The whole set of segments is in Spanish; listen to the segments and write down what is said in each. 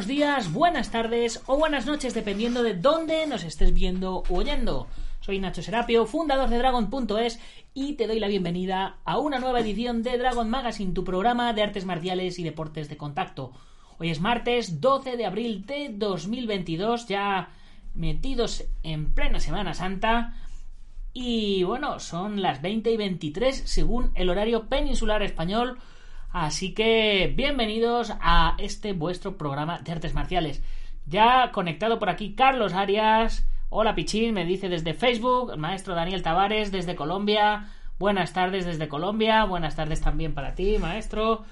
Buenos días, buenas tardes o buenas noches, dependiendo de dónde nos estés viendo o oyendo. Soy Nacho Serapio, fundador de Dragon.es y te doy la bienvenida a una nueva edición de Dragon Magazine, tu programa de artes marciales y deportes de contacto. Hoy es martes 12 de abril de 2022, ya metidos en plena Semana Santa. Y bueno, son las 20 y 23 según el horario peninsular español. Así que bienvenidos a este vuestro programa de artes marciales. Ya conectado por aquí Carlos Arias. Hola Pichín, me dice desde Facebook. Maestro Daniel Tavares desde Colombia. Buenas tardes desde Colombia. Buenas tardes también para ti, maestro.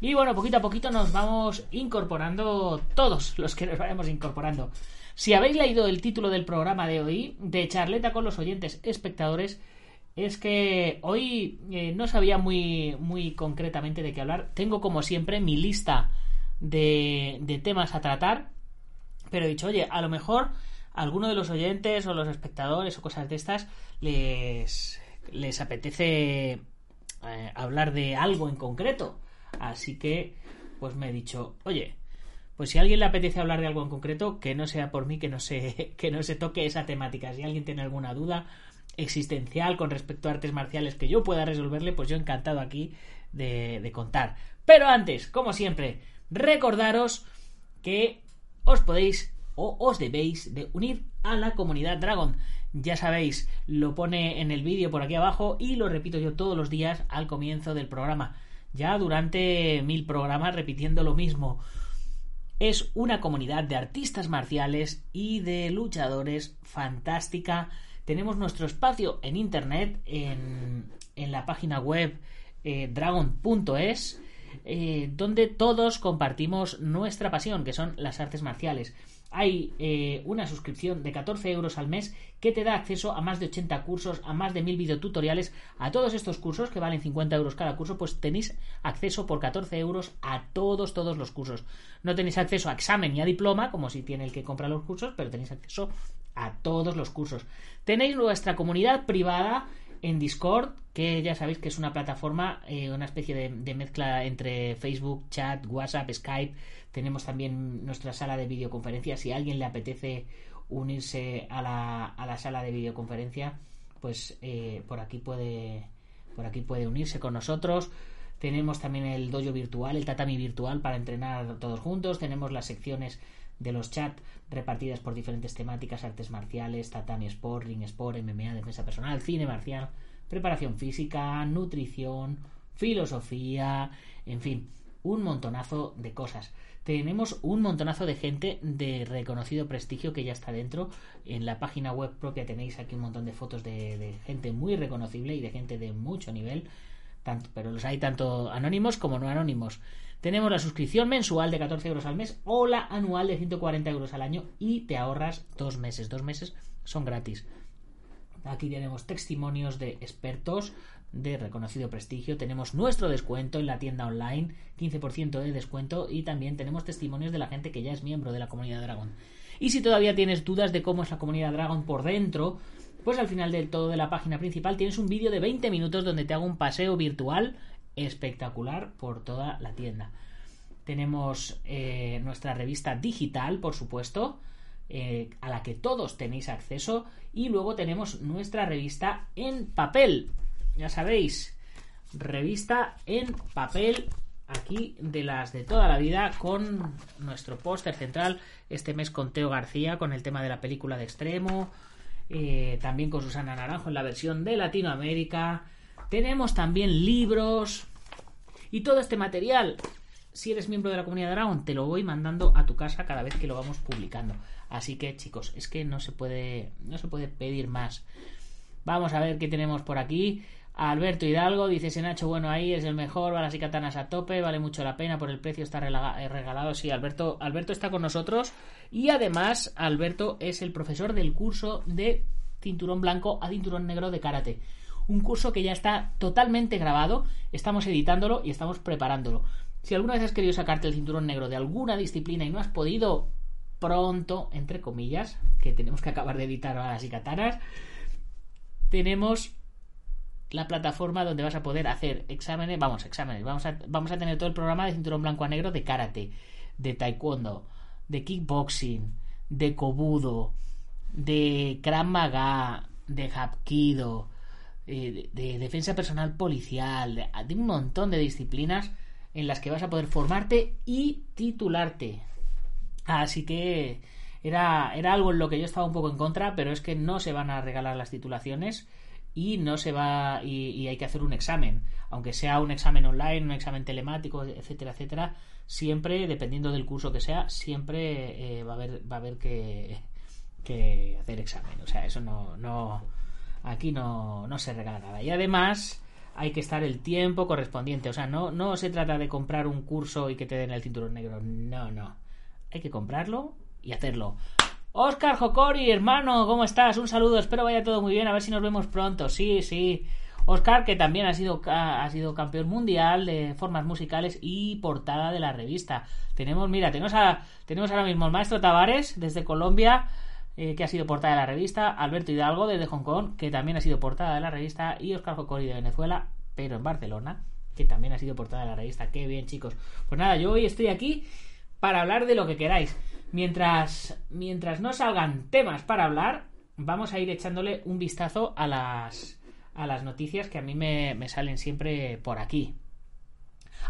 Y bueno, poquito a poquito nos vamos incorporando todos los que nos vayamos incorporando. Si habéis leído el título del programa de hoy, de charleta con los oyentes espectadores, es que hoy eh, no sabía muy, muy concretamente de qué hablar. Tengo como siempre mi lista de, de temas a tratar, pero he dicho, oye, a lo mejor alguno de los oyentes o los espectadores o cosas de estas les, les apetece eh, hablar de algo en concreto. Así que, pues me he dicho, oye, pues si a alguien le apetece hablar de algo en concreto, que no sea por mí, que no se, que no se toque esa temática. Si alguien tiene alguna duda existencial con respecto a artes marciales que yo pueda resolverle, pues yo encantado aquí de, contar. Pero antes, como siempre, recordaros que os podéis o os debéis de unir a la comunidad Dragon. Ya sabéis, lo pone en el vídeo por aquí abajo y lo repito yo todos los días al comienzo del programa. Ya durante mil programas repitiendo lo mismo. Es una comunidad de artistas marciales y de luchadores fantástica tenemos nuestro espacio en internet, en, la página web eh, dragon.es, eh, donde todos compartimos nuestra pasión, que son las artes marciales. Hay eh, una suscripción de 14 euros al mes que te da acceso a más de 80 cursos, a más de 1000 videotutoriales. A todos estos cursos, que valen 50 euros cada curso, pues tenéis acceso por 14 euros a todos, todos los cursos. No tenéis acceso a examen ni a diploma, como si tiene el que compra los cursos, pero tenéis acceso a todos los cursos. Tenéis nuestra comunidad privada en Discord, que ya sabéis que es una plataforma, eh, una especie de, mezcla entre Facebook, chat, WhatsApp, Skype. Tenemos también nuestra sala de videoconferencia. Si a alguien le apetece unirse a la, a la sala de videoconferencia, pues eh, por aquí puede por aquí puede unirse con nosotros. Tenemos también el dojo virtual, el tatami virtual para entrenar todos juntos. Tenemos las secciones de los chats repartidas por diferentes temáticas, artes marciales, tatami sport, ring sport, MMA, defensa personal, cine marcial, preparación física, nutrición, filosofía, en fin, un montonazo de cosas. Tenemos un montonazo de gente de reconocido prestigio que ya está dentro. En la página web propia tenéis aquí un montón de fotos de, de gente muy reconocible y de gente de mucho nivel. Tanto, pero los hay tanto anónimos como no anónimos. Tenemos la suscripción mensual de 14 euros al mes o la anual de 140 euros al año y te ahorras dos meses. Dos meses son gratis. Aquí tenemos testimonios de expertos de reconocido prestigio. Tenemos nuestro descuento en la tienda online, 15% de descuento y también tenemos testimonios de la gente que ya es miembro de la comunidad Dragon. Y si todavía tienes dudas de cómo es la comunidad Dragon por dentro, pues al final del todo de la página principal tienes un vídeo de 20 minutos donde te hago un paseo virtual espectacular por toda la tienda. Tenemos eh, nuestra revista digital, por supuesto, eh, a la que todos tenéis acceso. Y luego tenemos nuestra revista en papel. Ya sabéis, revista en papel aquí de las de toda la vida con nuestro póster central este mes con Teo García con el tema de la película de extremo eh, también con Susana Naranjo en la versión de Latinoamérica tenemos también libros y todo este material si eres miembro de la comunidad Dragon, te lo voy mandando a tu casa cada vez que lo vamos publicando. Así que, chicos, es que no se puede, no se puede pedir más. Vamos a ver qué tenemos por aquí. Alberto Hidalgo dice Senacho, bueno, ahí es el mejor, balas y katanas a tope, vale mucho la pena, por el precio está eh, regalado. Sí, Alberto, Alberto está con nosotros y además Alberto es el profesor del curso de cinturón blanco a cinturón negro de karate. Un curso que ya está totalmente grabado, estamos editándolo y estamos preparándolo. Si alguna vez has querido sacarte el cinturón negro de alguna disciplina y no has podido pronto, entre comillas, que tenemos que acabar de editar balas y katanas, tenemos la plataforma donde vas a poder hacer exámenes, vamos, exámenes, vamos a, vamos a tener todo el programa de cinturón blanco a negro de karate, de taekwondo, de kickboxing, de kobudo, de krav maga, de hapkido, eh, de, defensa personal policial, de, un montón de disciplinas en las que vas a poder formarte y titularte. Así que era, era algo en lo que yo estaba un poco en contra, pero es que no se van a regalar las titulaciones y no se va y, hay que hacer un examen aunque sea un examen online un examen telemático etcétera etcétera siempre dependiendo del curso que sea siempre eh, va a haber va a haber que, que hacer examen o sea eso no no aquí no no se regala nada y además hay que estar el tiempo correspondiente o sea no no se trata de comprar un curso y que te den el cinturón negro no no hay que comprarlo y hacerlo Oscar Jocori, hermano, ¿cómo estás? Un saludo, espero vaya todo muy bien, a ver si nos vemos pronto. Sí, sí. Oscar, que también ha sido, ha sido campeón mundial de formas musicales y portada de la revista. Tenemos, mira, tenemos, tenemos ahora mismo el maestro Tavares desde Colombia, eh, que ha sido portada de la revista, Alberto Hidalgo desde Hong Kong, que también ha sido portada de la revista, y Oscar Jocori de Venezuela, pero en Barcelona, que también ha sido portada de la revista. Qué bien, chicos. Pues nada, yo hoy estoy aquí para hablar de lo que queráis. Mientras, mientras no salgan temas para hablar, vamos a ir echándole un vistazo a las, a las noticias que a mí me, salen siempre por aquí.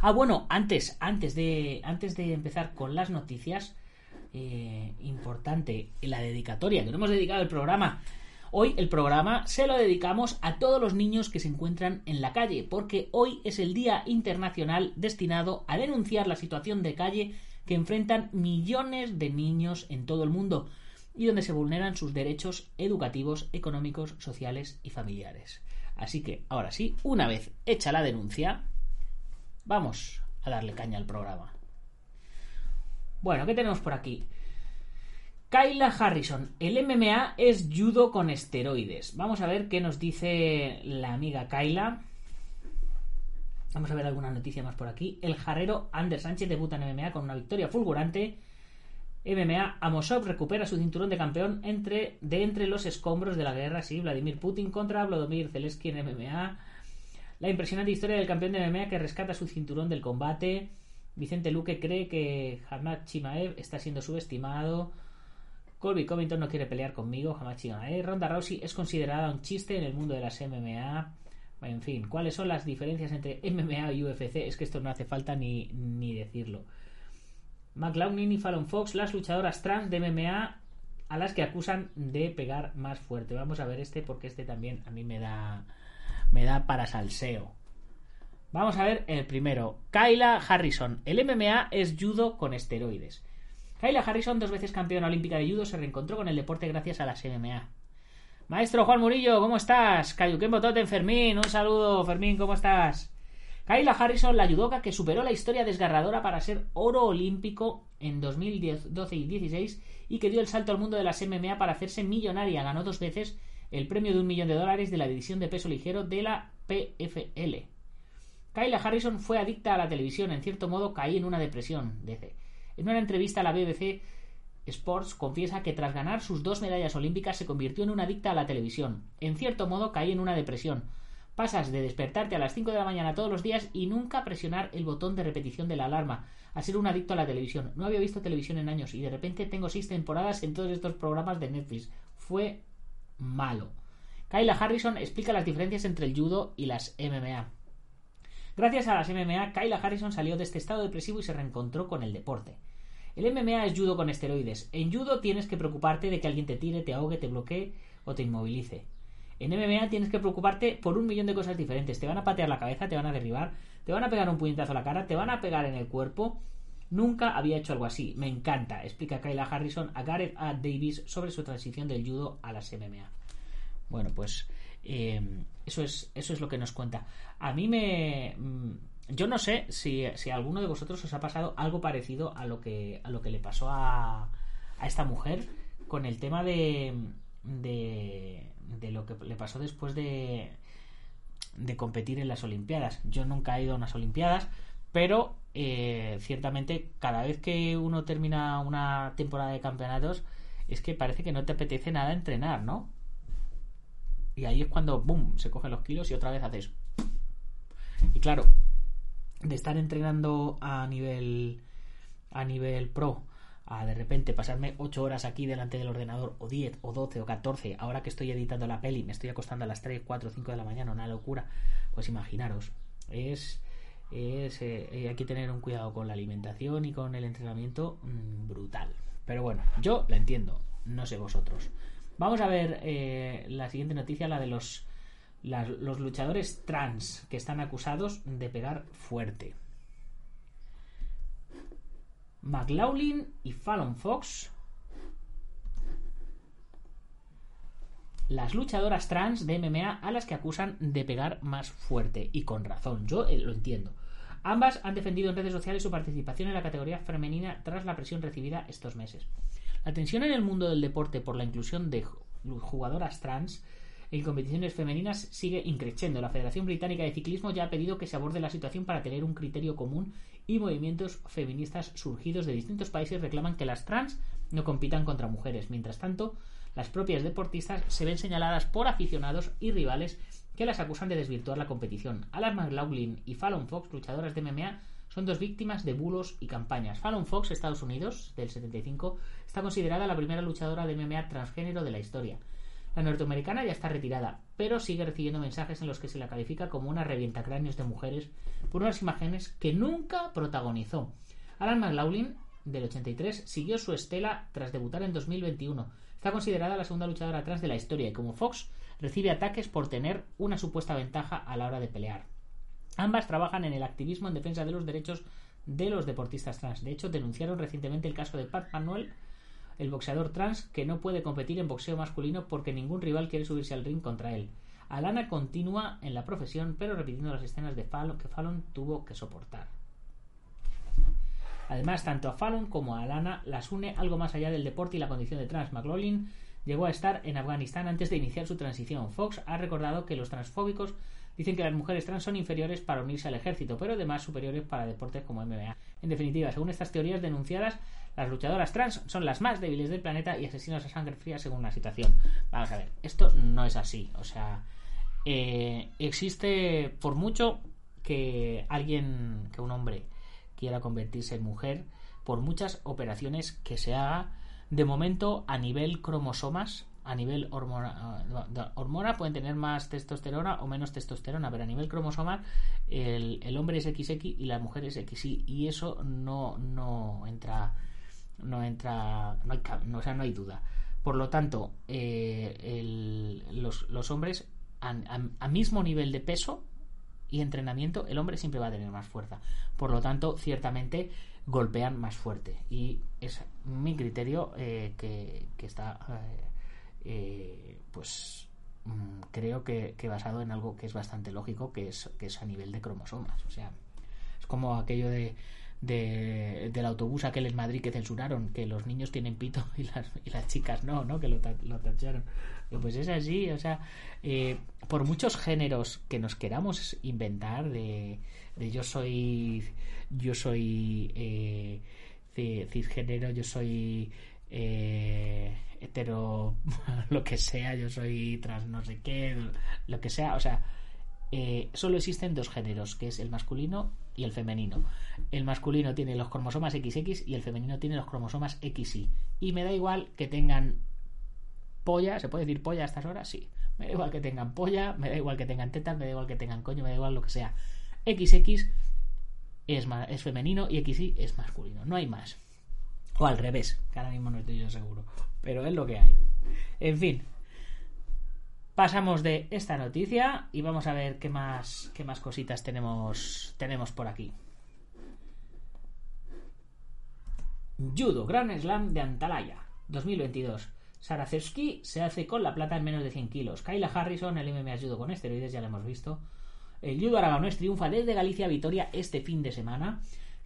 Ah, bueno, antes, antes, de, antes de empezar con las noticias, eh, importante, la dedicatoria, que no hemos dedicado el programa. Hoy el programa se lo dedicamos a todos los niños que se encuentran en la calle, porque hoy es el Día Internacional destinado a denunciar la situación de calle que enfrentan millones de niños en todo el mundo y donde se vulneran sus derechos educativos, económicos, sociales y familiares. Así que, ahora sí, una vez hecha la denuncia, vamos a darle caña al programa. Bueno, ¿qué tenemos por aquí? Kyla Harrison, el MMA es judo con esteroides. Vamos a ver qué nos dice la amiga Kyla. Vamos a ver alguna noticia más por aquí. El jarrero Ander Sánchez debuta en MMA con una victoria fulgurante. MMA, Amosov recupera su cinturón de campeón entre, de entre los escombros de la guerra. Sí, Vladimir Putin contra Vladimir Zelensky en MMA. La impresionante historia del campeón de MMA que rescata su cinturón del combate. Vicente Luque cree que Hamad Chimaev está siendo subestimado. Colby Covington no quiere pelear conmigo. Hamad Chimaev. Ronda Rousey es considerada un chiste en el mundo de las MMA. En fin, ¿cuáles son las diferencias entre MMA y UFC? Es que esto no hace falta ni, ni decirlo. McLaughlin y Fallon Fox, las luchadoras trans de MMA a las que acusan de pegar más fuerte. Vamos a ver este porque este también a mí me da me da para salseo. Vamos a ver el primero. Kyla Harrison. El MMA es judo con esteroides. Kyla Harrison, dos veces campeona olímpica de judo, se reencontró con el deporte gracias a las MMA. Maestro Juan Murillo, ¿cómo estás? Cayuquén Botote, Fermín, un saludo, Fermín, ¿cómo estás? Kayla Harrison, la judoka que superó la historia desgarradora para ser oro olímpico en 2012 y 16 y que dio el salto al mundo de las MMA para hacerse millonaria. Ganó dos veces el premio de un millón de dólares de la división de peso ligero de la PFL. Kayla Harrison fue adicta a la televisión, en cierto modo caí en una depresión, dice. En una entrevista a la BBC Sports confiesa que tras ganar sus dos medallas olímpicas se convirtió en una adicta a la televisión. En cierto modo caí en una depresión. Pasas de despertarte a las 5 de la mañana todos los días y nunca presionar el botón de repetición de la alarma, a ser un adicto a la televisión. No había visto televisión en años y de repente tengo seis temporadas en todos estos programas de Netflix. Fue malo. Kyla Harrison explica las diferencias entre el judo y las MMA. Gracias a las MMA, Kyla Harrison salió de este estado depresivo y se reencontró con el deporte. El MMA es judo con esteroides. En judo tienes que preocuparte de que alguien te tire, te ahogue, te bloquee o te inmovilice. En MMA tienes que preocuparte por un millón de cosas diferentes. Te van a patear la cabeza, te van a derribar, te van a pegar un puñetazo a la cara, te van a pegar en el cuerpo. Nunca había hecho algo así. Me encanta, explica Kyla Harrison a Gareth A. Davis sobre su transición del judo a las MMA. Bueno, pues eh, eso, es, eso es lo que nos cuenta. A mí me... mm, Yo no sé si, si a alguno de vosotros os ha pasado algo parecido a lo que, a lo que le pasó a, a esta mujer con el tema de, de, de lo que le pasó después de, de competir en las Olimpiadas. Yo nunca he ido a unas Olimpiadas, pero eh, ciertamente cada vez que uno termina una temporada de campeonatos es que parece que no te apetece nada entrenar, ¿no? Y ahí es cuando, ¡boom!, se cogen los kilos y otra vez haces... Y claro, de estar entrenando a nivel a nivel pro a de repente pasarme 8 horas aquí delante del ordenador o 10 o 12 o 14 ahora que estoy editando la peli me estoy acostando a las 3, 4, 5 de la mañana una locura pues imaginaros es, es eh, eh, hay que tener un cuidado con la alimentación y con el entrenamiento mm, brutal pero bueno yo la entiendo no sé vosotros vamos a ver eh, la siguiente noticia la de los los luchadores trans que están acusados de pegar fuerte McLaughlin y Fallon Fox. Las luchadoras trans de MMA a las que acusan de pegar más fuerte. Y con razón, yo eh, lo entiendo. Ambas han defendido en redes sociales su participación en la categoría femenina tras la presión recibida estos meses. La tensión en el mundo del deporte por la inclusión de ju- jugadoras trans en competiciones femeninas sigue increciendo. La Federación Británica de Ciclismo ya ha pedido que se aborde la situación para tener un criterio común y movimientos feministas surgidos de distintos países reclaman que las trans no compitan contra mujeres. Mientras tanto, las propias deportistas se ven señaladas por aficionados y rivales que las acusan de desvirtuar la competición. Alan McLaughlin y Fallon Fox, luchadoras de MMA, son dos víctimas de bulos y campañas. Fallon Fox, Estados Unidos, del 75, está considerada la primera luchadora de MMA transgénero de la historia. La norteamericana ya está retirada, pero sigue recibiendo mensajes en los que se la califica como una revientacráneos de mujeres por unas imágenes que nunca protagonizó. Alan McLaughlin, del 83, siguió su estela tras debutar en 2021. Está considerada la segunda luchadora trans de la historia y como Fox recibe ataques por tener una supuesta ventaja a la hora de pelear. Ambas trabajan en el activismo en defensa de los derechos de los deportistas trans. De hecho, denunciaron recientemente el caso de Pat Manuel, el boxeador trans que no puede competir en boxeo masculino porque ningún rival quiere subirse al ring contra él. Alana continúa en la profesión, pero repitiendo las escenas de Fallon que Fallon tuvo que soportar. Además, tanto a Fallon como a Alana las une algo más allá del deporte y la condición de trans. McLaughlin llegó a estar en Afganistán antes de iniciar su transición. Fox ha recordado que los transfóbicos dicen que las mujeres trans son inferiores para unirse al ejército, pero además superiores para deportes como MMA. En definitiva, según estas teorías denunciadas, las luchadoras trans son las más débiles del planeta y asesinos a sangre fría según la situación. Vamos a ver, esto no es así. O sea, eh, existe por mucho que alguien, que un hombre quiera convertirse en mujer, por muchas operaciones que se haga, de momento a nivel cromosomas, a nivel hormona, uh, hormona pueden tener más testosterona o menos testosterona, pero a nivel cromosomal el, el hombre es XX y la mujer es XY y eso no, no entra no entra no hay, no, o sea, no hay duda. Por lo tanto eh, el, los, los, hombres a, mismo nivel de peso y entrenamiento el hombre siempre va a tener más fuerza. Por lo tanto ciertamente golpean más fuerte. Y es mi criterio eh, que, que, está eh, eh, pues mmm, creo que, basado en algo que es bastante lógico que es, que es a nivel de cromosomas o sea es como aquello de de, del autobús aquel en Madrid que censuraron, que los niños tienen pito y las, y las chicas no, ¿no? Que lo, lo tacharon. Pues es así, o sea, eh, por muchos géneros que nos queramos inventar, de, de yo soy, yo soy eh, cisgénero, yo soy eh, hetero, lo que sea, yo soy trans no sé qué, lo que sea, o sea, eh, solo existen dos géneros, que es el masculino y el femenino. El masculino tiene los cromosomas XX y el femenino tiene los cromosomas XY. Y me da igual que tengan polla, ¿se puede decir polla a estas horas? Sí. Me da igual que tengan polla, me da igual que tengan tetas, me da igual que tengan coño, me da igual lo que sea. XX es, es femenino y XY es masculino. No hay más. O al revés, que ahora mismo no estoy yo seguro. Pero es lo que hay. En fin. Pasamos de esta noticia y vamos a ver qué más, qué más cositas tenemos, tenemos por aquí. Judo Grand Slam de Antalaya 2022. Saracevski se hace con la plata en menos de 100 kilos. Kyla Harrison, el MMA Judo con esteroides, ya lo hemos visto. El judo aragonés triunfa desde Galicia a Vitoria este fin de semana.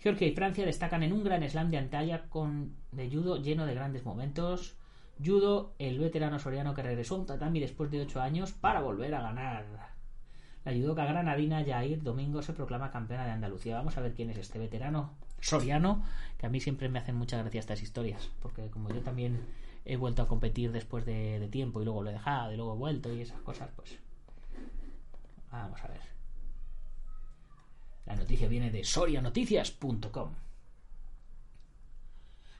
Georgia y Francia destacan en un gran slam de Antalya con de judo lleno de grandes momentos. Judo, el veterano soriano que regresó a tatami después de 8 años para volver a ganar. La judoka granadina Jair Domingo se proclama campeona de Andalucía. Vamos a ver quién es este veterano soriano, que a mí siempre me hacen mucha gracia estas historias, porque como yo también he vuelto a competir después de, de tiempo y luego lo he dejado y luego he vuelto y esas cosas, pues vamos a ver. La noticia viene de sorianoticias.com.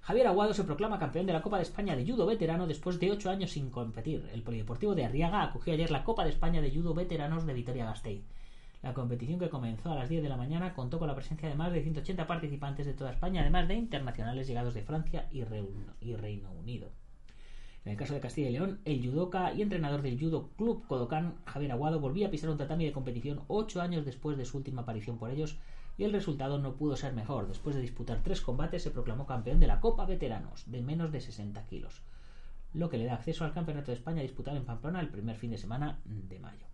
Javier Aguado se proclama campeón de la Copa de España de Judo Veterano después de ocho años sin competir. El Polideportivo de Arriaga acogió ayer la Copa de España de Judo Veteranos de Vitoria-Gasteiz. La competición que comenzó a las 10 de la mañana contó con la presencia de más de 180 participantes de toda España, además de internacionales llegados de Francia y Reino Unido. En el caso de Castilla y León, el judoka y entrenador del Judo Club Kodokan, Javier Aguado, volvía a pisar un tatami de competición ocho años después de su última aparición por ellos y el resultado no pudo ser mejor. Después de disputar tres combates, se proclamó campeón de la Copa Veteranos de menos de 60 kilos, lo que le da acceso al Campeonato de España disputado en Pamplona el primer fin de semana de mayo.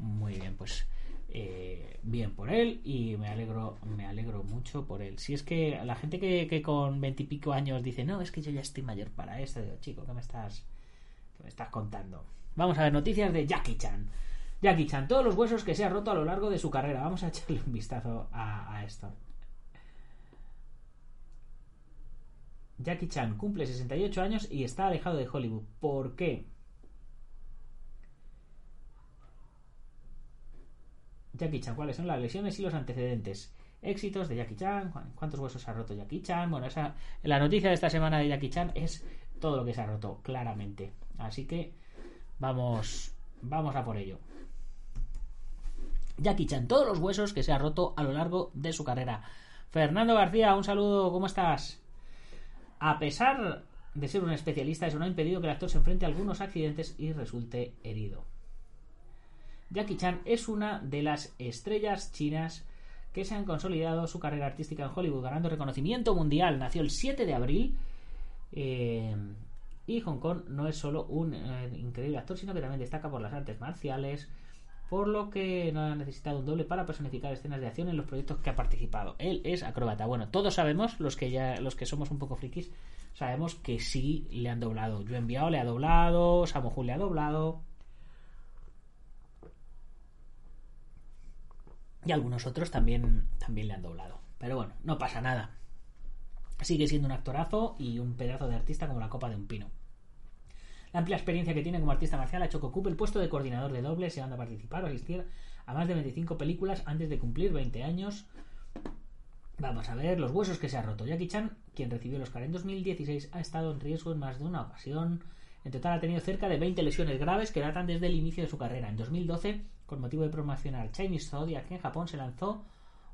Muy bien, pues eh, bien por él y me alegro me alegro mucho por él. Si es que la gente que, con veintipico años dice no es que yo ya estoy mayor para esto digo, chico ¿qué me estás qué me estás contando? vamos a ver noticias de Jackie Chan. Jackie Chan todos los huesos que se ha roto a lo largo de su carrera. Vamos a echarle un vistazo a, a esto. Jackie Chan cumple 68 años y está alejado de Hollywood. ¿por qué? Jackie Chan, ¿cuáles son las lesiones y los antecedentes? Éxitos de Jackie Chan, cuántos huesos ha roto Jackie Chan. Bueno, esa, la noticia de esta semana de Jackie Chan es todo lo que se ha roto, claramente. Así que vamos, vamos a por ello. Jackie Chan, todos los huesos que se ha roto a lo largo de su carrera. Fernando García, un saludo, ¿cómo estás? A pesar de ser un especialista, eso no ha impedido que el actor se enfrente a algunos accidentes y resulte herido. Jackie Chan es una de las estrellas chinas que se han consolidado su carrera artística en Hollywood, ganando reconocimiento mundial. Nació el 7 de abril eh, y Hong Kong no es solo un eh, increíble actor, sino que también destaca por las artes marciales, por lo que no ha necesitado un doble para personificar escenas de acción en los proyectos que ha participado. Él es acróbata. Bueno, todos sabemos, los que ya, los que somos un poco frikis, sabemos que sí le han doblado. Yo enviado le ha doblado, Samohu le ha doblado. Y algunos otros también, también le han doblado. Pero bueno, no pasa nada. Sigue siendo un actorazo y un pedazo de artista como la copa de un pino. La amplia experiencia que tiene como artista marcial ha hecho que ocupe el puesto de coordinador de dobles, llegando a participar o asistir a más de 25 películas antes de cumplir 20 años. Vamos a ver los huesos que se ha roto. Jackie Chan, quien recibió el Oscar en 2016, ha estado en riesgo en más de una ocasión. En total ha tenido cerca de 20 lesiones graves que datan desde el inicio de su carrera. En 2012, con motivo de promocionar Chinese Zodiac en Japón, se lanzó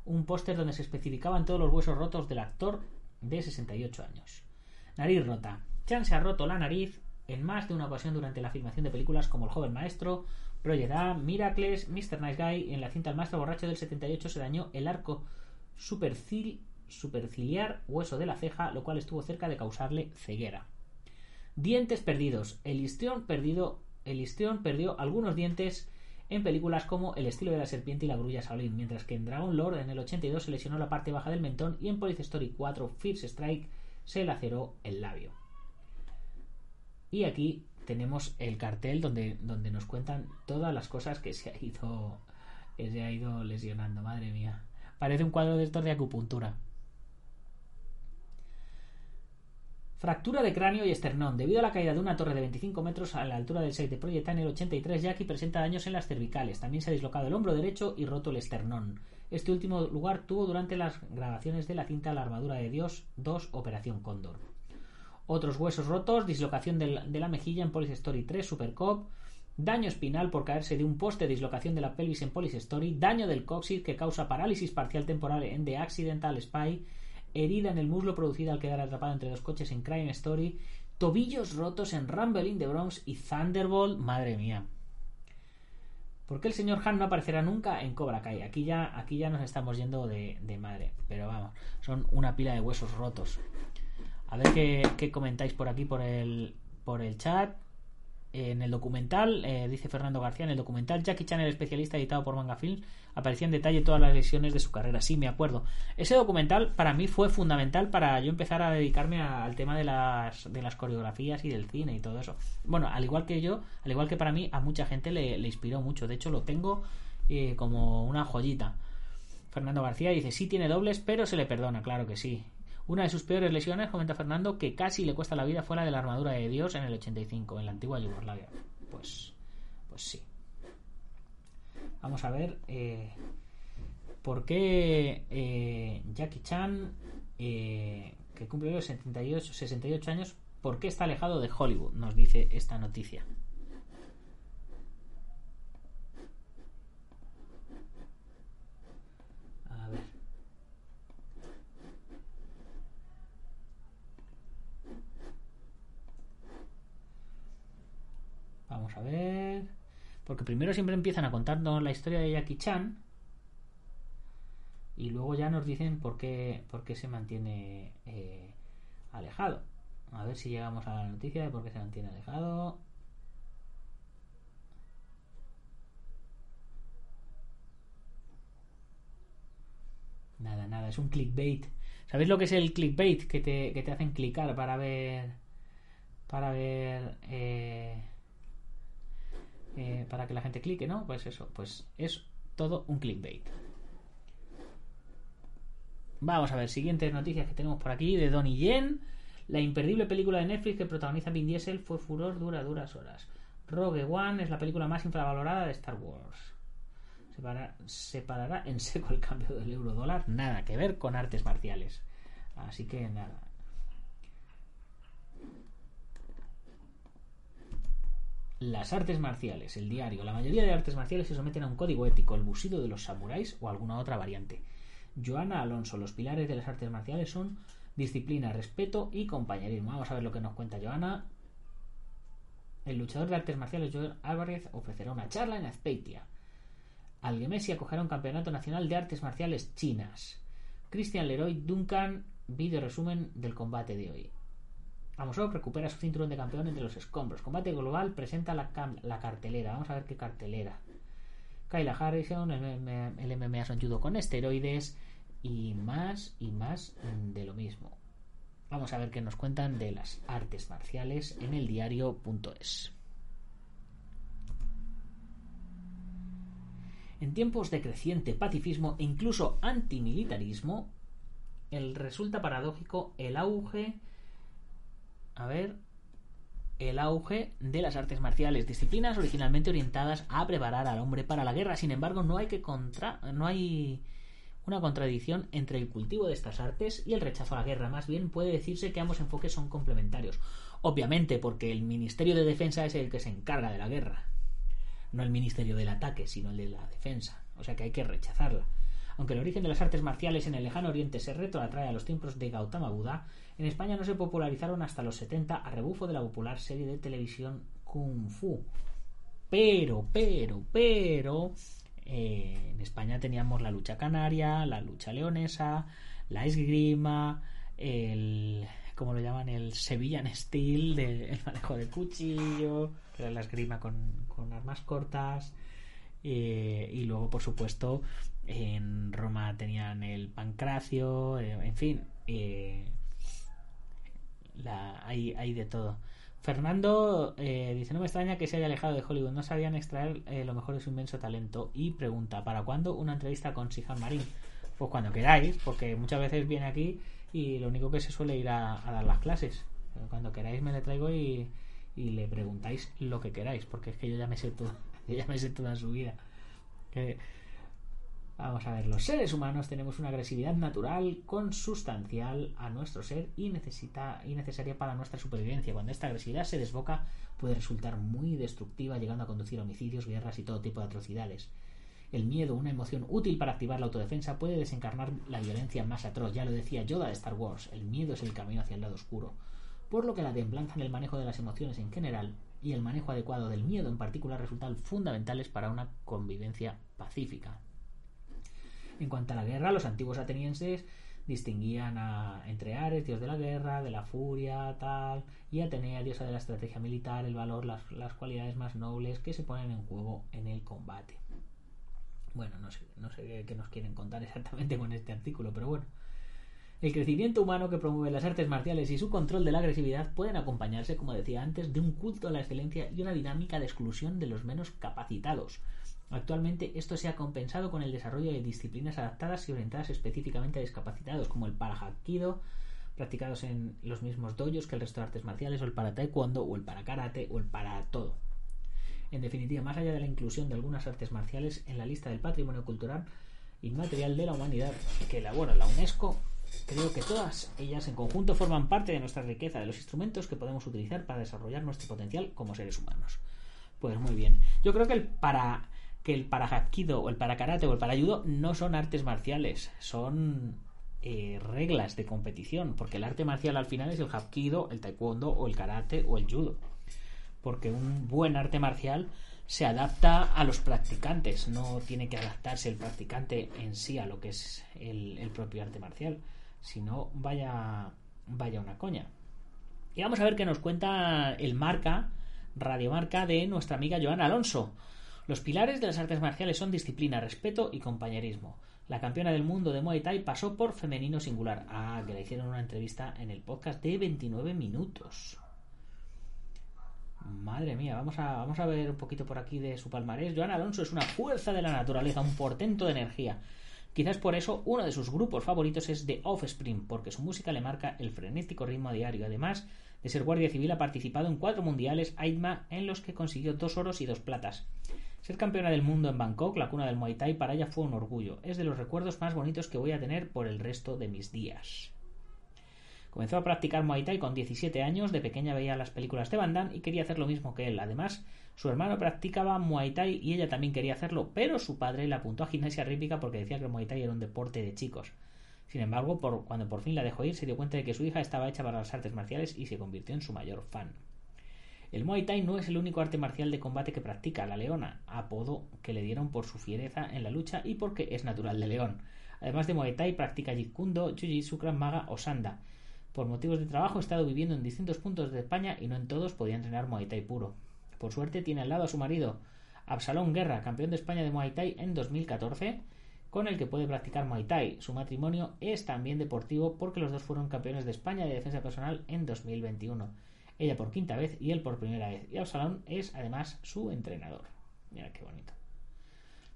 un póster donde se especificaban todos los huesos rotos del actor de 68 años. Nariz rota. Chan se ha roto la nariz en más de una ocasión durante la filmación de películas como El joven maestro, Project A, Miracles, Mr. Nice Guy. En la cinta El maestro borracho del 78 se dañó el arco supercil superciliar hueso de la ceja, lo cual estuvo cerca de causarle ceguera. Dientes perdidos. El histrión perdió algunos dientes en películas como El estilo de la serpiente y la grulla Shaolin, mientras que en Dragon Lord en el 82 se lesionó la parte baja del mentón y en Police Story 4 First Strike se laceró el labio. Y aquí tenemos el cartel donde, donde nos cuentan todas las cosas que se ha ido que se ha ido lesionando, madre mía. Parece un cuadro de estos de acupuntura. Fractura de cráneo y esternón. Debido a la caída de una torre de 25 metros a la altura del 6 de Proyecta en el 83, Jackie presenta daños en las cervicales. También se ha dislocado el hombro derecho y roto el esternón. Este último lugar tuvo durante las grabaciones de la cinta La armadura de Dios 2 Operación Cóndor. Otros huesos rotos, dislocación de la, mejilla en Police Story 3 Supercop, daño espinal por caerse de un poste, dislocación de la pelvis en Police Story, daño del coxis que causa parálisis parcial temporal en The Accidental Spy herida en el muslo producida al quedar atrapado entre dos coches en Crime Story, tobillos rotos en Rumble in the Bronx y Thunderbolt, madre mía. ¿Por qué el señor Han no aparecerá nunca en Cobra Kai? Aquí ya, aquí ya nos estamos yendo de, de madre. Pero vamos, son una pila de huesos rotos. A ver qué, qué comentáis por aquí, por el, por el chat. En el documental, eh, dice Fernando García, en el documental Jackie Chan, el especialista editado por Manga Films, aparecía en detalle todas las lesiones de su carrera. Sí, me acuerdo. Ese documental para mí fue fundamental para yo empezar a dedicarme a- al tema de las, de las coreografías y del cine y todo eso. Bueno, al igual que yo, al igual que para mí, a mucha gente le, le inspiró mucho. De hecho, lo tengo eh, como una joyita. Fernando García dice, sí tiene dobles, pero se le perdona, claro que sí. Una de sus peores lesiones, comenta Fernando, que casi le cuesta la vida fue la de la armadura de Dios en el 85, en la antigua Yugoslavia. Pues, pues sí. Vamos a ver eh, por qué eh, Jackie Chan, eh, que cumple los 78, 68 años, ¿por qué está alejado de Hollywood? Nos dice esta noticia. A ver. Vamos a ver. Porque primero siempre empiezan a contarnos la historia de Jackie Chan. Y luego ya nos dicen por qué, por qué se mantiene eh, alejado. A ver si llegamos a la noticia de por qué se mantiene alejado. Nada, nada, es un clickbait. ¿Sabéis lo que es el clickbait? Que te, que te hacen clicar para ver. Para ver. eh, para que la gente clique, ¿no? Pues eso, pues es todo un clickbait. Vamos a ver, siguientes noticias que tenemos por aquí de Donnie Yen. La imperdible película de Netflix que protagoniza Vin Diesel fue furor dura duras horas. Rogue One es la película más infravalorada de Star Wars. Separa- separará en seco el cambio del euro dólar. Nada que ver con artes marciales. Así que nada. Las artes marciales, el diario. La mayoría de artes marciales se someten a un código ético, el busido de los samuráis o alguna otra variante. Joana Alonso, los pilares de las artes marciales son disciplina, respeto y compañerismo. Vamos a ver lo que nos cuenta Joana. El luchador de artes marciales Joel Álvarez ofrecerá una charla en Azpeitia. Algemesi acogerá un campeonato nacional de artes marciales chinas. Christian Leroy Duncan, vídeo resumen del combate de hoy. Amosov recupera su cinturón de campeón entre los escombros. Combate global presenta la, cartelera. Vamos a ver qué cartelera. Kyla Harrison, el, el MMA son judo con esteroides y más y más de lo mismo. Vamos a ver qué nos cuentan de las artes marciales en el diario.es. En tiempos de creciente pacifismo e incluso antimilitarismo, el resulta paradójico el auge a ver el auge de las artes marciales, disciplinas originalmente orientadas a preparar al hombre para la guerra. Sin embargo, no hay que contra no hay una contradicción entre el cultivo de estas artes y el rechazo a la guerra. Más bien puede decirse que ambos enfoques son complementarios. Obviamente, porque el Ministerio de Defensa es el que se encarga de la guerra. No el Ministerio del Ataque, sino el de la Defensa. O sea que hay que rechazarla. Aunque el origen de las artes marciales en el lejano oriente se retroatrae a los tiempos de Gautama Buda, en España no se popularizaron hasta los 70 a rebufo de la popular serie de televisión Kung Fu. Pero, pero, pero, eh, en España teníamos la lucha canaria, la lucha leonesa, la esgrima, el, ¿cómo lo llaman? El Sevillan Steel, del el manejo de cuchillo, la esgrima con, con armas cortas. eh, y luego, por supuesto, en Roma tenían el pancracio, eh, en fin, la, hay, hay de todo. Fernando eh, dice, no me extraña que se haya alejado de Hollywood, no sabían extraer eh, lo mejor de su inmenso talento. Y pregunta, ¿para cuándo una entrevista con Sihan Marín? Pues cuando queráis, porque muchas veces viene aquí y lo único que se suele ir a, dar las clases. Pero cuando queráis me le traigo y, y le preguntáis lo que queráis, porque es que yo ya me sé todo, yo ya me sé toda su vida. Vamos a ver, los seres humanos tenemos una agresividad natural consustancial a nuestro ser y, necesita, y necesaria para nuestra supervivencia. Cuando esta agresividad se desboca puede resultar muy destructiva, llegando a conducir homicidios, guerras y todo tipo de atrocidades. El miedo, una emoción útil para activar la autodefensa, puede desencarnar la violencia más atroz. Ya lo decía Yoda de Star Wars, el miedo es el camino hacia el lado oscuro. Por lo que la templanza en el manejo de las emociones en general y el manejo adecuado del miedo en particular resultan fundamentales para una convivencia pacífica. En cuanto a la guerra, los antiguos atenienses distinguían a, entre Ares, dios de la guerra, de la furia, tal, y Atenea, diosa de la estrategia militar, el valor, las, las cualidades más nobles que se ponen en juego en el combate. Bueno, no sé, no sé qué nos quieren contar exactamente con este artículo, pero bueno. El crecimiento humano que promueve las artes marciales y su control de la agresividad pueden acompañarse, como decía antes, de un culto a la excelencia y una dinámica de exclusión de los menos capacitados. Actualmente esto se ha compensado con el desarrollo de disciplinas adaptadas y orientadas específicamente a discapacitados, como el para practicados en los mismos dojos que el resto de artes marciales, o el para taekwondo, o el para karate, o el para todo. En definitiva, más allá de la inclusión de algunas artes marciales en la lista del patrimonio cultural inmaterial de la humanidad que elabora la UNESCO, Creo que todas ellas en conjunto forman parte de nuestra riqueza, de los instrumentos que podemos utilizar para desarrollar nuestro potencial como seres humanos. Pues muy bien. Yo creo que el para que el para o el para karate o el para judo no son artes marciales, son eh, reglas de competición, porque el arte marcial al final es el hapkido, el taekwondo o el karate o el judo. Porque un buen arte marcial se adapta a los practicantes, no tiene que adaptarse el practicante en sí a lo que es el propio arte marcial. Si no, vaya, vaya una coña. Y vamos a ver qué nos cuenta el marca, radiomarca de nuestra amiga Joana Alonso. Los pilares de las artes marciales son disciplina, respeto y compañerismo. La campeona del mundo de Muay Thai pasó por femenino singular. Ah, que le hicieron una entrevista en el podcast de 29 minutos. Madre mía, vamos a, vamos a ver un poquito por aquí de su palmarés. Joana Alonso es una fuerza de la naturaleza, un portento de energía. Quizás por eso uno de sus grupos favoritos es The Offspring, porque su música le marca el frenético ritmo diario. Además de ser guardia civil, ha participado en cuatro mundiales AIDMA en los que consiguió dos oros y dos platas. Ser campeona del mundo en Bangkok, la cuna del Muay Thai, para ella fue un orgullo. Es de los recuerdos más bonitos que voy a tener por el resto de mis días. Comenzó a practicar Muay Thai con 17 años, de pequeña veía las películas de Van y quería hacer lo mismo que él. Además, su hermano practicaba Muay Thai y ella también quería hacerlo, pero su padre la apuntó a gimnasia rítmica porque decía que el Muay Thai era un deporte de chicos. Sin embargo, cuando por fin la dejó ir, se dio cuenta de que su hija estaba hecha para las artes marciales y se convirtió en su mayor fan. El Muay Thai no es el único arte marcial de combate que practica la leona, apodo que le dieron por su fiereza en la lucha y porque es natural de león. Además de Muay Thai, practica Jeet Kune Jiu-Jitsu, Krav Maga o Sanda. Por motivos de trabajo, ha estado viviendo en distintos puntos de España y no en todos podía entrenar Muay Thai puro. Por suerte tiene al lado a su marido, Absalón Guerra, campeón de España de Muay Thai en 2014, con el que puede practicar Muay Thai. Su matrimonio es también deportivo porque los dos fueron campeones de España de defensa personal en 2021. Ella por quinta vez y él por primera vez. Y Absalón es además su entrenador. Mira qué bonito.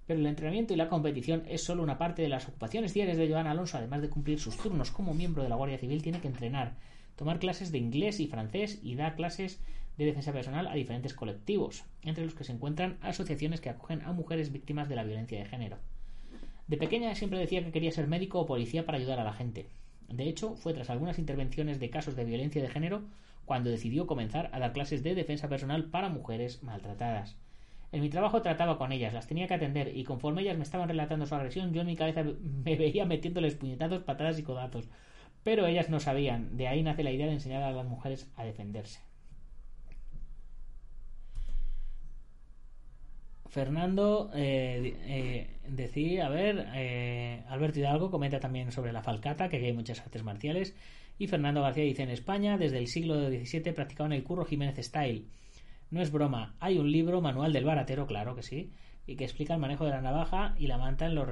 Pero el entrenamiento y la competición es solo una parte de las ocupaciones diarias de Joan Alonso. Además de cumplir sus turnos como miembro de la Guardia Civil, tiene que entrenar, tomar clases de inglés y francés y da clases de defensa personal a diferentes colectivos, entre los que se encuentran asociaciones que acogen a mujeres víctimas de la violencia de género. De pequeña siempre decía que quería ser médico o policía para ayudar a la gente. De hecho, fue tras algunas intervenciones de casos de violencia de género cuando decidió comenzar a dar clases de defensa personal para mujeres maltratadas. En mi trabajo trataba con ellas, las tenía que atender y conforme ellas me estaban relatando su agresión, yo en mi cabeza me veía metiéndoles puñetazos, patadas y codazos. Pero ellas no sabían, de ahí nace la idea de enseñar a las mujeres a defenderse. Fernando eh, eh, decía, a ver, eh, Alberto Hidalgo comenta también sobre la falcata, que hay muchas artes marciales. Y Fernando García dice, en España, desde el siglo XVII practicaban el curro Jiménez Style. No es broma, hay un libro, Manual del Baratero, claro que sí, y que explica el manejo de la navaja y la manta en los,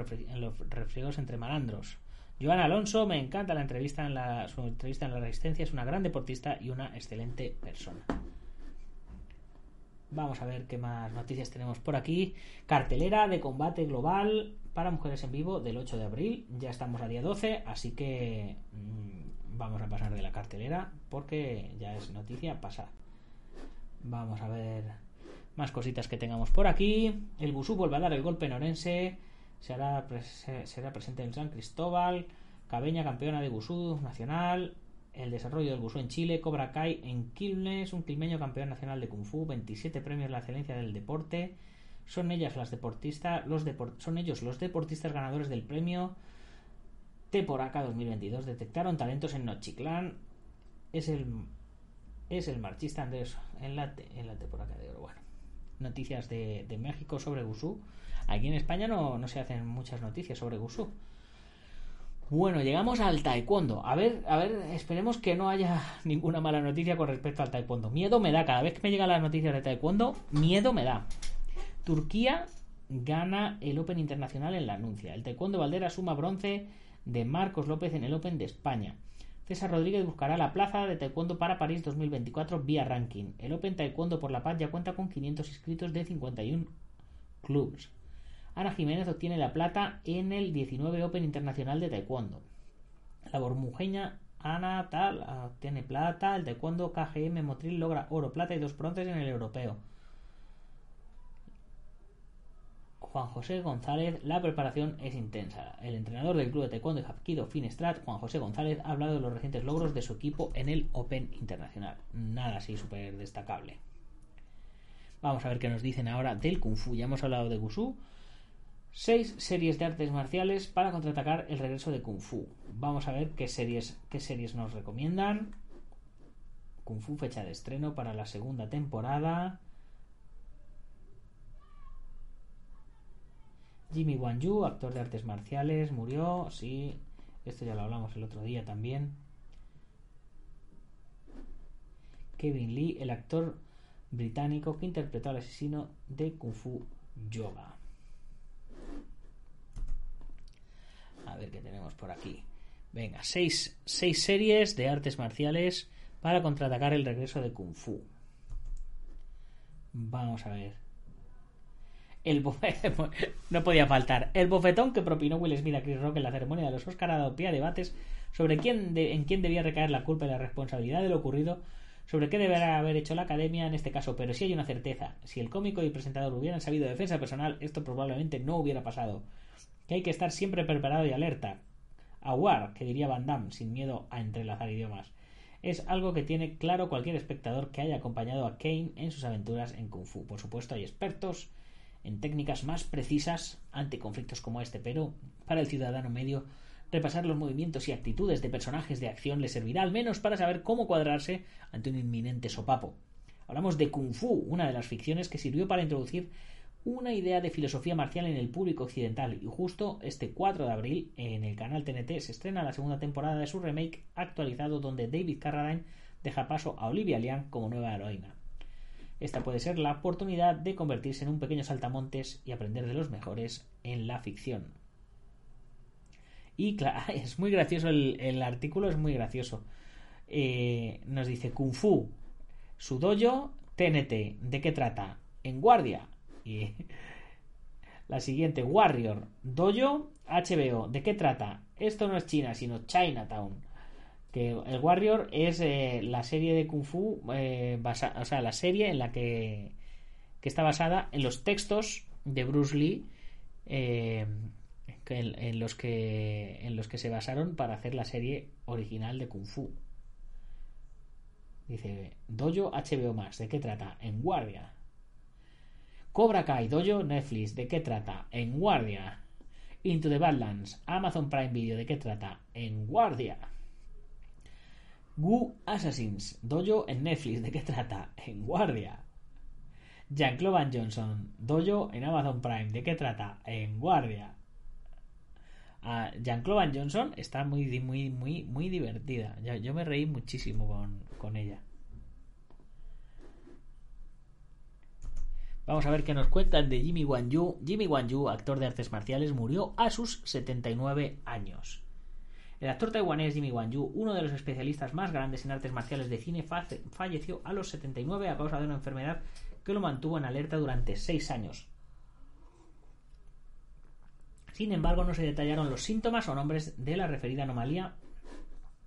refriegos entre malandros. Joan Alonso, me encanta la entrevista en la, su entrevista en la Resistencia, es una gran deportista y una excelente persona. Vamos a ver qué más noticias tenemos por aquí. Cartelera de combate global para mujeres en vivo del 8 de abril. Ya estamos a día 12, así que mm, vamos a pasar de la cartelera porque ya es noticia pasada. Vamos a ver más cositas que tengamos por aquí. El Busú vuelve a dar el golpe en Orense. Será, presente en San Cristóbal. Cabeña, campeona de Busú nacional el desarrollo del buzo en Chile, Cobra Kai en Quilmes, un quilmeño campeón nacional de Kung Fu, 27 premios la excelencia del deporte. Son ellas las deportistas, los son ellos los deportistas ganadores del premio T por AK 2022. Detectaron talentos en Nochiclán. Es el es el marchista Andrés en la, en la temporada de oro. Bueno, noticias de, de México sobre Gusú. Aquí en España no, no se hacen muchas noticias sobre Gusú. Bueno, llegamos al taekwondo. A ver, a ver, esperemos que no haya ninguna mala noticia con respecto al taekwondo. Miedo me da, cada vez que me llegan las noticias de taekwondo, miedo me da. Turquía gana el Open Internacional en la anuncia. El taekwondo Valdera suma bronce de Marcos López en el Open de España. César Rodríguez buscará la plaza de taekwondo para París 2024 vía ranking. El Open Taekwondo por la Paz ya cuenta con 500 inscritos de 51 clubes. Ana Jiménez obtiene la plata en el 19 Open Internacional de Taekwondo. La bormujeña Ana Tal obtiene plata. El Taekwondo KGM Motril logra oro, plata y dos bronces en el europeo. Juan José González, la preparación es intensa. El entrenador del club de taekwondo y hapkido Finestrat, Juan José González, ha hablado de los recientes logros de su equipo en el Open Internacional. Nada así súper destacable. Vamos a ver qué nos dicen ahora del Kung Fu. Ya hemos hablado de Gusú. Seis series de artes marciales para contraatacar el regreso de Kung Fu. Vamos a ver qué series, qué series nos recomiendan. Kung Fu, fecha de estreno para la segunda temporada. Jimmy Wan Yu, actor de artes marciales, murió. Sí, esto ya lo hablamos el otro día también. Kevin Lee, el actor británico que interpretó al asesino de Kung Fu Yoga. A ver qué tenemos por aquí. Venga, seis, seis series de artes marciales para contraatacar el regreso de Kung Fu. Vamos a ver. El no podía faltar. El bofetón que propinó Will Smith a Chris Rock en la ceremonia de los Oscar ha dado pie a debates sobre quién en quién debía recaer la culpa y la responsabilidad de lo ocurrido, sobre qué debería haber hecho la academia en este caso, pero sí hay una certeza. Si el cómico y presentador hubieran sabido defensa personal, esto probablemente no hubiera pasado. Que hay que estar siempre preparado y alerta. Awar, que diría Van Damme, sin miedo a entrelazar idiomas. Es algo que tiene claro cualquier espectador que haya acompañado a Kane en sus aventuras en Kung Fu. Por supuesto, hay expertos en técnicas más precisas ante conflictos como este, pero para el ciudadano medio repasar los movimientos y actitudes de personajes de acción le servirá al menos para saber cómo cuadrarse ante un inminente sopapo. Hablamos de Kung Fu, una de las ficciones que sirvió para introducir una idea de filosofía marcial en el público occidental y justo este 4 de abril en el canal TNT se estrena la segunda temporada de su remake actualizado donde David Carradine deja paso a Olivia Liang como nueva heroína. Esta puede ser la oportunidad de convertirse en un pequeño saltamontes y aprender de los mejores en la ficción. Y es muy gracioso, el, artículo es muy gracioso. Eh, nos dice Kung Fu, Sudoyo, TNT. ¿De qué trata? En guardia. Y la siguiente, Warrior, Dojo, HBO. ¿De qué trata? Esto no es China, sino Chinatown que el Warrior es eh, la serie de Kung Fu, eh, o sea, la serie en la que, que, está basada en los textos de Bruce Lee, eh, en, los que, en los que se basaron para hacer la serie original de Kung Fu. Dice, Dojo HBO Max, ¿de qué trata? En Guardia. Cobra Kai, Dojo Netflix, ¿de qué trata? En Guardia. Into the Badlands, Amazon Prime Video, ¿de qué trata? En Guardia. Gu Assassins, Dojo en Netflix, ¿de qué trata? En Guardia. Jean-Claude Johnson, Dojo en Amazon Prime, ¿de qué trata? En Guardia. Uh, Jean-Claude Johnson está muy, muy, muy, muy divertida. Yo, yo me reí muchísimo con, con, ella. Vamos a ver qué nos cuentan de Jimmy Wan Yu. Jimmy Wan Yu, actor de artes marciales, murió a sus 79 años. El actor taiwanés Jimmy Wan Yu, uno de los especialistas más grandes en artes marciales de cine, falleció a los 79 a causa de una enfermedad que lo mantuvo en alerta durante seis años. Sin embargo, no se detallaron los síntomas o nombres de la referida anomalía,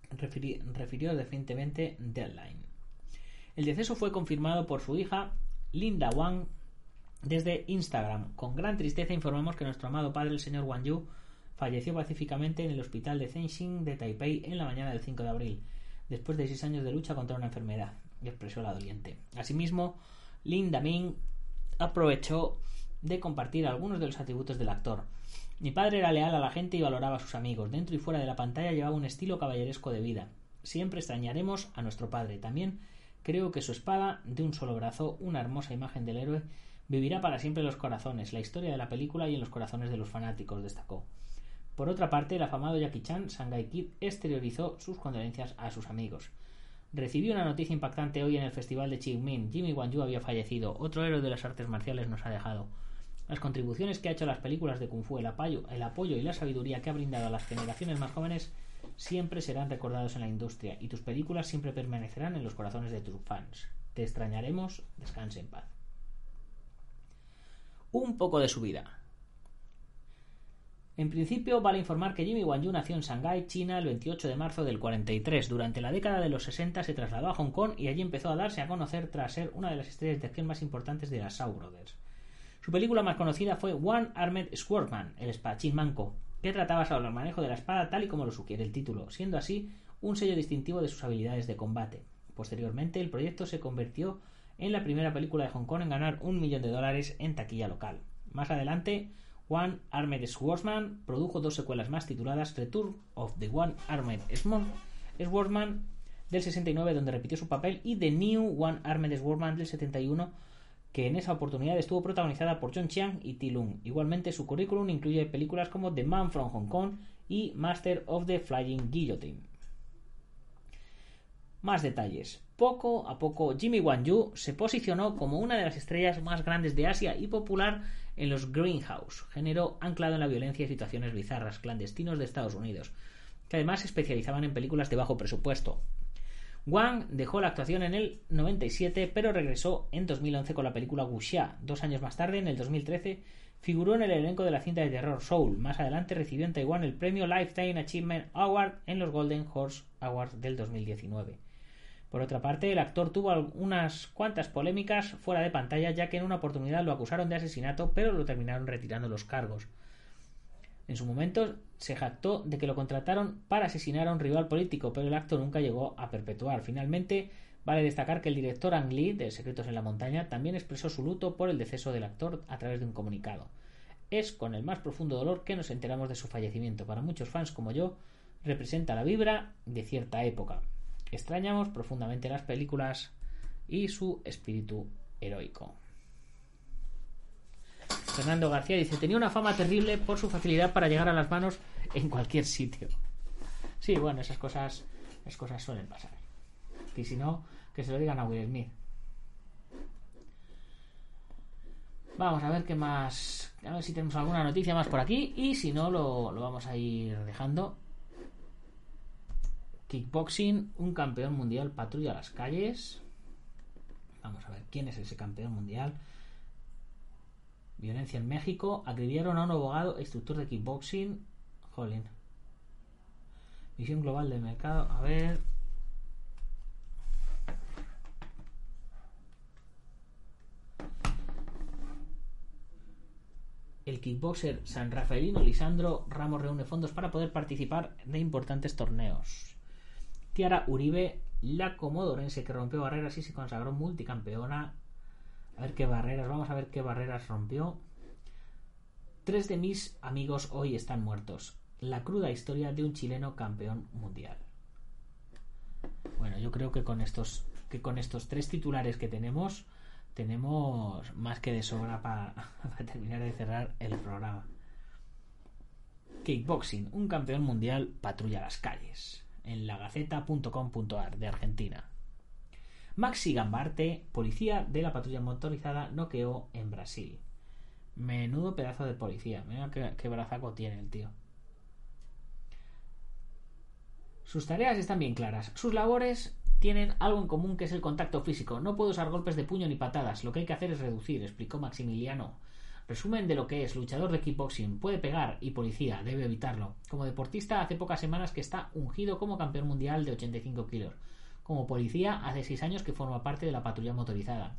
refirió recientemente Deadline. El deceso fue confirmado por su hija, Linda Wang, desde Instagram. Con gran tristeza informamos que nuestro amado padre, el señor Wan Yu, falleció pacíficamente en el hospital de Zhenxing de Taipei en la mañana del 5 de abril, después de seis años de lucha contra una enfermedad, expresó la doliente. Asimismo, Lin Daming aprovechó de compartir algunos de los atributos del actor. Mi padre era leal a la gente y valoraba a sus amigos. Dentro y fuera de la pantalla llevaba un estilo caballeresco de vida. Siempre extrañaremos a nuestro padre. También Creo que su espada, de un solo brazo, una hermosa imagen del héroe, vivirá para siempre en los corazones, la historia de la película y en los corazones de los fanáticos, destacó. Por otra parte, el afamado Jackie Chan, Shanghai Kid, exteriorizó sus condolencias a sus amigos. Recibí una noticia impactante hoy en el festival de Qingming. Jimmy Wan Yu había fallecido. Otro héroe de las artes marciales nos ha dejado. Las contribuciones que ha hecho a las películas de Kung Fu, el apoyo, el apoyo y la sabiduría que ha brindado a las generaciones más jóvenes siempre serán recordados en la industria y tus películas siempre permanecerán en los corazones de tus fans. Te extrañaremos, descanse en paz. Un poco de su vida. En principio, vale informar que Jimmy Wan Yu nació en Shanghái, China, el 28 de marzo del 43. Durante la década de los 60 se trasladó a Hong Kong y allí empezó a darse a conocer tras ser una de las estrellas de acción más importantes de las Shaw Brothers. Su película más conocida fue One Armed Swordsman, el espadachín manco, que trataba sobre el manejo de la espada tal y como lo sugiere el título, siendo así un sello distintivo de sus habilidades de combate. Posteriormente, el proyecto se convirtió en la primera película de Hong Kong en ganar un millón de dólares en taquilla local. Más adelante, One Armed Swordsman produjo dos secuelas más tituladas Return of the One Armed Swordsman del 69 donde repitió su papel y The New One Armed Swordsman del 71 que en esa oportunidad estuvo protagonizada por John Chiang y Ti Lung. Igualmente su currículum incluye películas como The Man from Hong Kong y Master of the Flying Guillotine. Más detalles. Poco a poco, Jimmy Wan Yu se posicionó como una de las estrellas más grandes de Asia y popular en los Greenhouse, género anclado en la violencia y situaciones bizarras clandestinos de Estados Unidos, que además se especializaban en películas de bajo presupuesto. Wang dejó la actuación en el 97, pero regresó en 2011 con la película Wuxia. Dos años más tarde, en el 2013, figuró en el elenco de la cinta de terror Soul. Más adelante recibió en Taiwán el premio Lifetime Achievement Award en los Golden Horse Awards del 2019. Por otra parte, el actor tuvo unas cuantas polémicas fuera de pantalla, ya que en una oportunidad lo acusaron de asesinato, pero lo terminaron retirando los cargos. En su momento se jactó de que lo contrataron para asesinar a un rival político, pero el acto nunca llegó a perpetuar. Finalmente, vale destacar que el director Ang Lee de Secretos en la Montaña también expresó su luto por el deceso del actor a través de un comunicado. Es con el más profundo dolor que nos enteramos de su fallecimiento. Para muchos fans como yo, representa la vibra de cierta época. Extrañamos profundamente las películas y su espíritu heroico. Fernando García dice, tenía una fama terrible por su facilidad para llegar a las manos en cualquier sitio. Sí, bueno, esas cosas, esas cosas suelen pasar. Y si no, que se lo digan a Will Smith. Vamos a ver qué más. A ver si tenemos alguna noticia más por aquí. Y si no, lo, lo vamos a ir dejando. Kickboxing, un campeón mundial patrulla las calles. Vamos a ver quién es ese campeón mundial. Violencia en México. Acribillaron a un abogado instructor de kickboxing. Jolín. Visión global del mercado. A ver. El kickboxer San Rafaelino Lisandro Ramos reúne fondos para poder participar de importantes torneos. Tiara Uribe, la comodorense que rompió barreras y se consagró multicampeona. A ver qué barreras, vamos a ver qué barreras rompió. Tres de mis amigos hoy están muertos. La cruda historia de un chileno campeón mundial. Bueno, yo creo que con estos, que con estos tres titulares que tenemos, tenemos más que de sobra para, para terminar de cerrar el programa. Kickboxing, un campeón mundial patrulla las calles en lagaceta.com.ar de Argentina. Maxi Gambarte, policía de la patrulla motorizada, noqueó en Brasil. Menudo pedazo de policía. Mira qué, brazaco tiene el tío. Sus tareas están bien claras. Sus labores tienen algo en común que es el contacto físico. No puedo usar golpes de puño ni patadas. Lo que hay que hacer es reducir, explicó Maximiliano Resumen de lo que es luchador de kickboxing, puede pegar y policía, debe evitarlo. Como deportista hace pocas semanas que está ungido como campeón mundial de 85 kilos. Como policía hace 6 años que forma parte de la patrulla motorizada.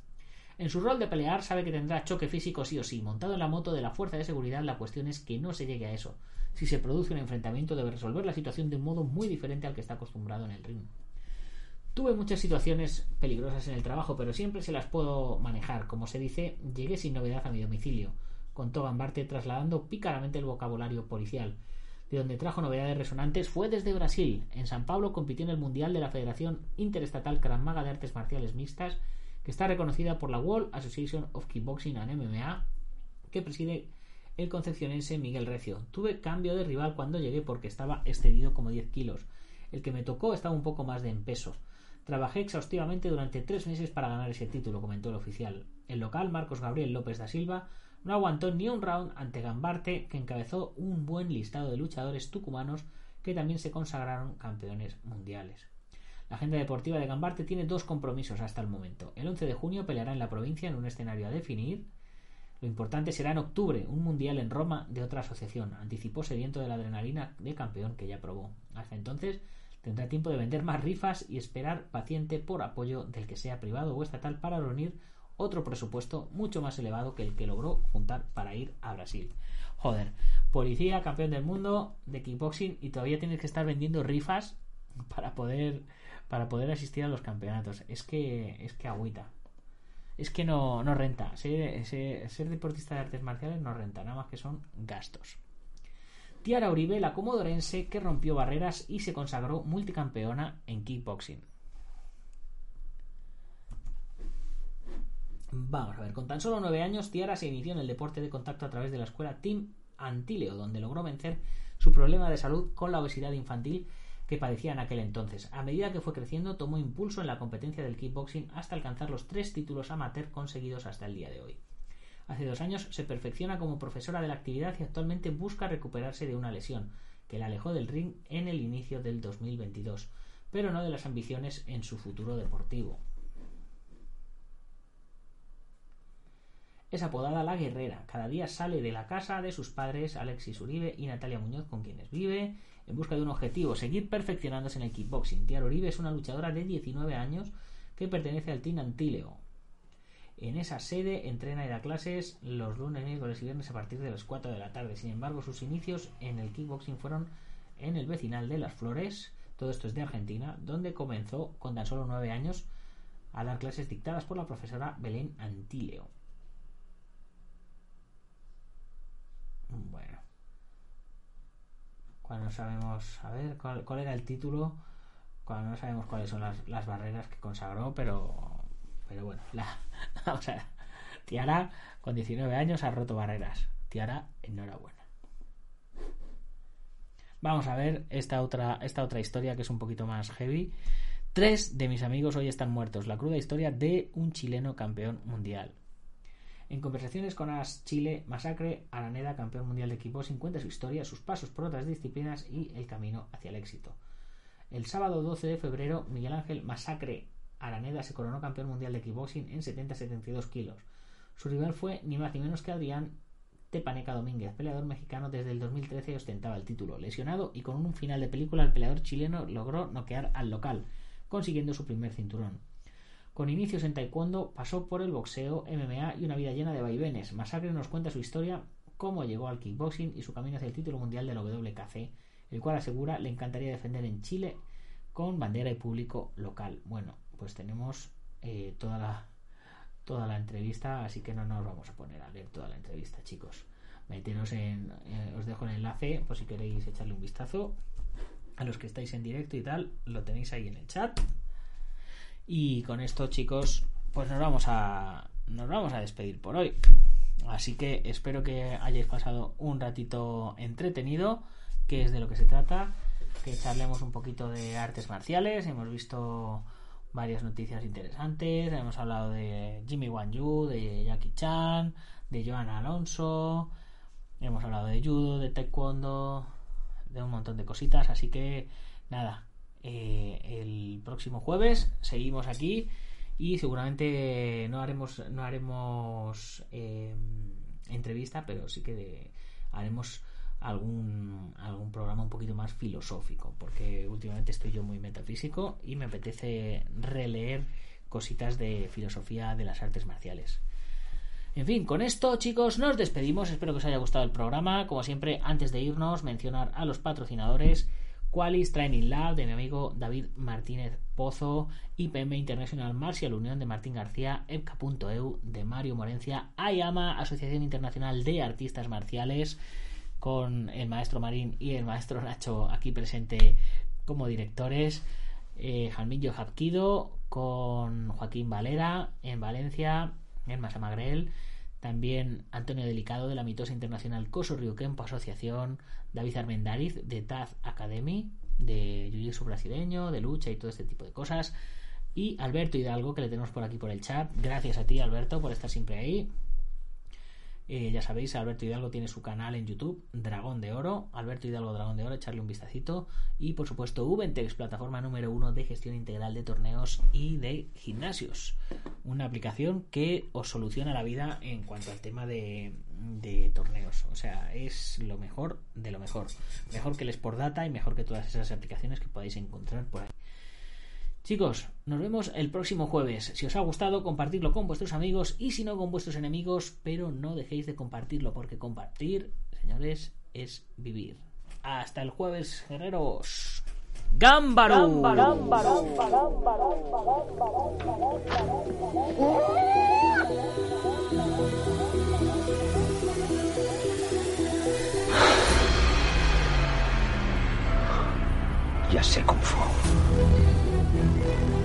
En su rol de pelear sabe que tendrá choque físico sí o sí. Montado en la moto de la fuerza de seguridad la cuestión es que no se llegue a eso. Si se produce un enfrentamiento debe resolver la situación de un modo muy diferente al que está acostumbrado en el ring. Tuve muchas situaciones peligrosas en el trabajo, pero siempre se las puedo manejar. Como se dice, llegué sin novedad a mi domicilio, contó Gambarte trasladando pícaramente el vocabulario policial. de donde trajo novedades resonantes fue desde Brasil. En San Pablo compitió en el Mundial de la Federación Interestatal Krav Maga de Artes Marciales Mixtas, que está reconocida por la World Association of Kickboxing and MMA, que preside el concepcionense Miguel Recio. Tuve cambio de rival cuando llegué porque estaba excedido como 10 kilos. El que me tocó estaba un poco más de en peso. Trabajé exhaustivamente durante tres meses para ganar ese título, comentó el oficial. El local, Marcos Gabriel López da Silva, no aguantó ni un round ante Gambarte, que encabezó un buen listado de luchadores tucumanos que también se consagraron campeones mundiales. La agenda deportiva de Gambarte tiene dos compromisos hasta el momento. El 11 de junio peleará en la provincia en un escenario a definir. Lo importante será en octubre, un mundial en Roma de otra asociación. Anticipó sediento de la adrenalina de campeón que ya probó. Hasta entonces tendrá tiempo de vender más rifas y esperar paciente por apoyo del que sea privado o estatal para reunir otro presupuesto mucho más elevado que el que logró juntar para ir a Brasil. Joder, policía, campeón del mundo de kickboxing y todavía tienes que estar vendiendo rifas para poder para poder asistir a los campeonatos. Es que es que agüita. Es que no, no renta. Ser, ser, deportista de artes marciales no renta, nada más que son gastos. Tiara Uribe, la comodorense que rompió barreras y se consagró multicampeona en kickboxing. Vamos a ver, con tan solo nueve años, Tiara se inició en el deporte de contacto a través de la escuela Team Antileo, donde logró vencer su problema de salud con la obesidad infantil que padecía en aquel entonces. A medida que fue creciendo, tomó impulso en la competencia del kickboxing hasta alcanzar los tres títulos amateur conseguidos hasta el día de hoy. Hace dos años se perfecciona como profesora de la actividad y actualmente busca recuperarse de una lesión que la alejó del ring en el inicio del 2022, pero no de las ambiciones en su futuro deportivo. Es apodada La Guerrera. Cada día sale de la casa de sus padres, Alexis Uribe y Natalia Muñoz, con quienes vive, en busca de un objetivo, seguir perfeccionándose en el kickboxing. Tiara Uribe es una luchadora de 19 años que pertenece al Team Antileo. En esa sede entrena y da clases los lunes, miércoles y viernes a partir de las 4 de la tarde. Sin embargo, sus inicios en el kickboxing fueron en el vecinal de Las Flores, todo esto es de Argentina, donde comenzó con tan solo 9 años a dar clases dictadas por la profesora Belén Antileo. Bueno. Cuando sabemos, a ver, ¿cuál, era el título? Cuando no sabemos cuáles son las, barreras que consagró, pero, pero bueno, la, o sea, Tiara con 19 años ha roto barreras. Tiara, enhorabuena. Vamos a ver esta otra, esta otra historia que es un poquito más heavy. Tres de mis amigos hoy están muertos. La cruda historia de un chileno campeón mundial. En conversaciones con As Chile, Masacre, Araneda, campeón mundial de equipos, cuenta su historia, sus pasos por otras disciplinas y el camino hacia el éxito. El sábado 12 de febrero, Miguel Ángel Masacre Araneda se coronó campeón mundial de kickboxing en 70-72 kilos. Su rival fue ni más ni menos que Adrián Tepaneca Domínguez, peleador mexicano desde el 2013 y ostentaba el título. Lesionado y con un final de película, el peleador chileno logró noquear al local, consiguiendo su primer cinturón. Con inicios en taekwondo, pasó por el boxeo, MMA y una vida llena de vaivenes. Masacre nos cuenta su historia, cómo llegó al kickboxing y su camino hacia el título mundial del WKC, el cual asegura le encantaría defender en Chile con bandera y público local. Bueno, pues tenemos eh, toda la toda la entrevista, así que no nos vamos a poner a leer toda la entrevista, chicos. Meteros en, eh, os dejo el enlace por si queréis echarle un vistazo. A los que estáis en directo y tal, lo tenéis ahí en el chat. Y con esto, chicos, pues nos vamos a nos vamos a despedir por hoy. Así que espero que hayáis pasado un ratito entretenido, que es de lo que se trata, que charlemos un poquito de artes marciales, hemos visto varias noticias interesantes, hemos hablado de Jimmy Wan Yu, de Jackie Chan, de Joan Alonso, hemos hablado de judo, de taekwondo, de un montón de cositas, así que nada, eh, el próximo jueves seguimos aquí y seguramente no haremos no haremos eh, entrevista pero sí que haremos algún algún programa un poquito más filosófico porque últimamente estoy yo muy metafísico y me apetece releer cositas de filosofía de las artes marciales en fin, con esto, chicos, nos despedimos. Espero que os haya gustado el programa. Como siempre, antes de irnos, mencionar a los patrocinadores Qualis Training Lab de mi amigo David Martínez Pozo, IPM International Marcial Unión de Martín García, EPCA.eu de Mario Morencia, AYAMA, Asociación Internacional de Artistas Marciales, con el maestro Marín y el maestro Nacho aquí presente como directores. Eh, Jalmillo Japquido con Joaquín Valera en Valencia, en Masamagrel. También Antonio Delicado de la mitosa internacional Coso Ryukenpo Asociación. David Armendariz de Taz Academy, de Jiu-Jitsu brasileño, de lucha y todo este tipo de cosas. Y Alberto Hidalgo, que le tenemos por aquí por el chat. Gracias a ti, Alberto, por estar siempre ahí. Eh, ya sabéis, Alberto Hidalgo tiene su canal en YouTube, Dragón de Oro. Alberto Hidalgo Dragón de Oro, echarle un vistacito. Y por supuesto, Ubentex, plataforma número uno de gestión integral de torneos y de gimnasios. Una aplicación que os soluciona la vida en cuanto al tema de, de torneos. O sea, es lo mejor de lo mejor. Mejor que el Sport Data y mejor que todas esas aplicaciones que podéis encontrar por ahí. Chicos, nos vemos el próximo jueves. Si os ha gustado, compartirlo con vuestros amigos y si no, con vuestros enemigos, pero no dejéis de compartirlo porque compartir, señores, es vivir. Hasta el jueves, guerreros. ¡Gámbaro! Ya sé Kung Fu. Thank you.